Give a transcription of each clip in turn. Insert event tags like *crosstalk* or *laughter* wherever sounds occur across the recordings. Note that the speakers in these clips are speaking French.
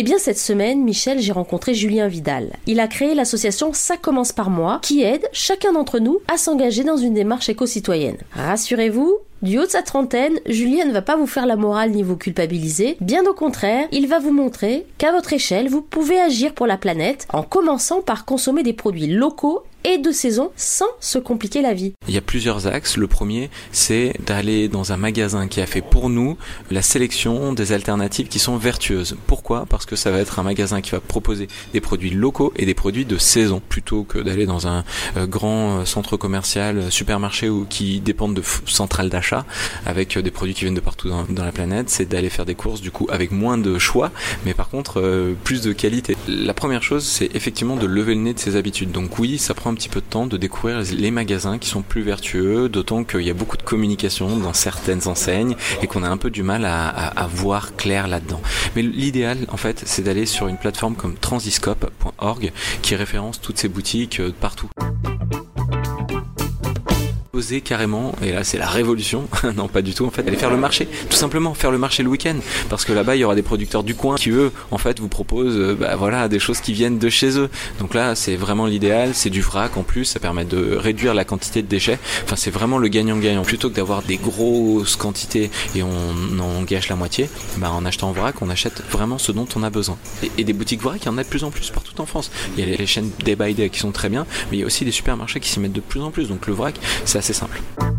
Eh bien cette semaine, Michel, j'ai rencontré Julien Vidal. Il a créé l'association Ça commence par moi, qui aide chacun d'entre nous à s'engager dans une démarche éco-citoyenne. Rassurez-vous, du haut de sa trentaine, Julien ne va pas vous faire la morale ni vous culpabiliser, bien au contraire, il va vous montrer qu'à votre échelle, vous pouvez agir pour la planète en commençant par consommer des produits locaux et de saison sans se compliquer la vie. Il y a plusieurs axes. Le premier, c'est d'aller dans un magasin qui a fait pour nous la sélection des alternatives qui sont vertueuses. Pourquoi? Parce que ça va être un magasin qui va proposer des produits locaux et des produits de saison plutôt que d'aller dans un euh, grand euh, centre commercial, euh, supermarché ou qui dépendent de centrales d'achat avec des produits qui viennent de partout dans, la planète. C'est d'aller faire des courses du coup avec moins de choix, mais par contre plus de qualité. La première chose, c'est effectivement de lever le nez de ses habitudes. Donc oui, ça prend un petit peu de temps de découvrir les magasins qui sont plus vertueux, d'autant qu'il y a beaucoup de communication dans certaines enseignes et qu'on a un peu du mal à, à voir clair là-dedans. Mais l'idéal, en fait, c'est d'aller sur une plateforme comme transiscope.org qui référence toutes ces boutiques euh, carrément, et là c'est la révolution, *laughs* non pas du tout en fait, aller faire le marché, tout simplement faire le marché le week-end, parce que là-bas il y aura des producteurs du coin qui eux en fait vous proposent euh, bah, voilà des choses qui viennent de chez eux. Donc là c'est vraiment l'idéal, c'est du vrac en plus, ça permet de réduire la quantité de déchets. Enfin c'est vraiment le gagnant-gagnant. Plutôt que d'avoir des grosses quantités et on en gâche la moitié, bah, en achetant en vrac on achète vraiment ce dont on a besoin. Et, des boutiques vrac il y en a de plus en plus partout en France. Il y a les chaînes Day by Day qui sont très bien, mais il y a aussi des supermarchés qui s'y mettent de plus en plus. Donc le vrac assez simple.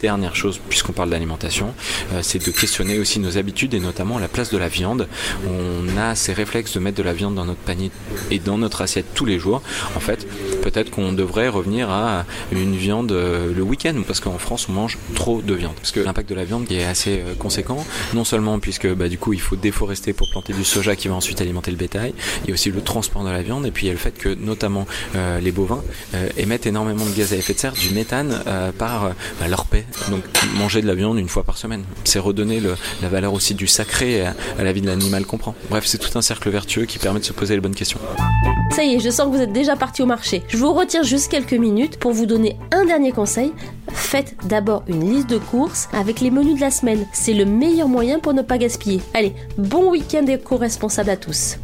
Dernière chose, puisqu'on parle d'alimentation, euh, c'est de questionner aussi nos habitudes et notamment la place de la viande. On a ces réflexes de mettre de la viande dans notre panier et dans notre assiette tous les jours. En fait, peut-être qu'on devrait revenir à une viande euh, le week-end parce qu'en France on mange trop de viande. Parce que l'impact de la viande est assez euh, conséquent, non seulement puisque bah, du coup il faut déforester pour planter du soja qui va ensuite alimenter le bétail, il y a aussi le transport de la viande et puis il y a le fait que notamment les bovins émettent énormément de gaz à effet de serre, du méthane par bah, leur paix donc manger de la viande une fois par semaine, c'est redonner la valeur aussi du sacré à, la vie de l'animal qu'on prend. Bref, c'est tout un cercle vertueux qui permet de se poser les bonnes questions. Ça y est, je sens que vous êtes déjà parti au marché. Je vous retire juste quelques minutes pour vous donner un dernier conseil. Faites d'abord une liste de courses avec les menus de la semaine. C'est le meilleur moyen pour ne pas gaspiller. Allez, bon week-end éco-responsable à tous.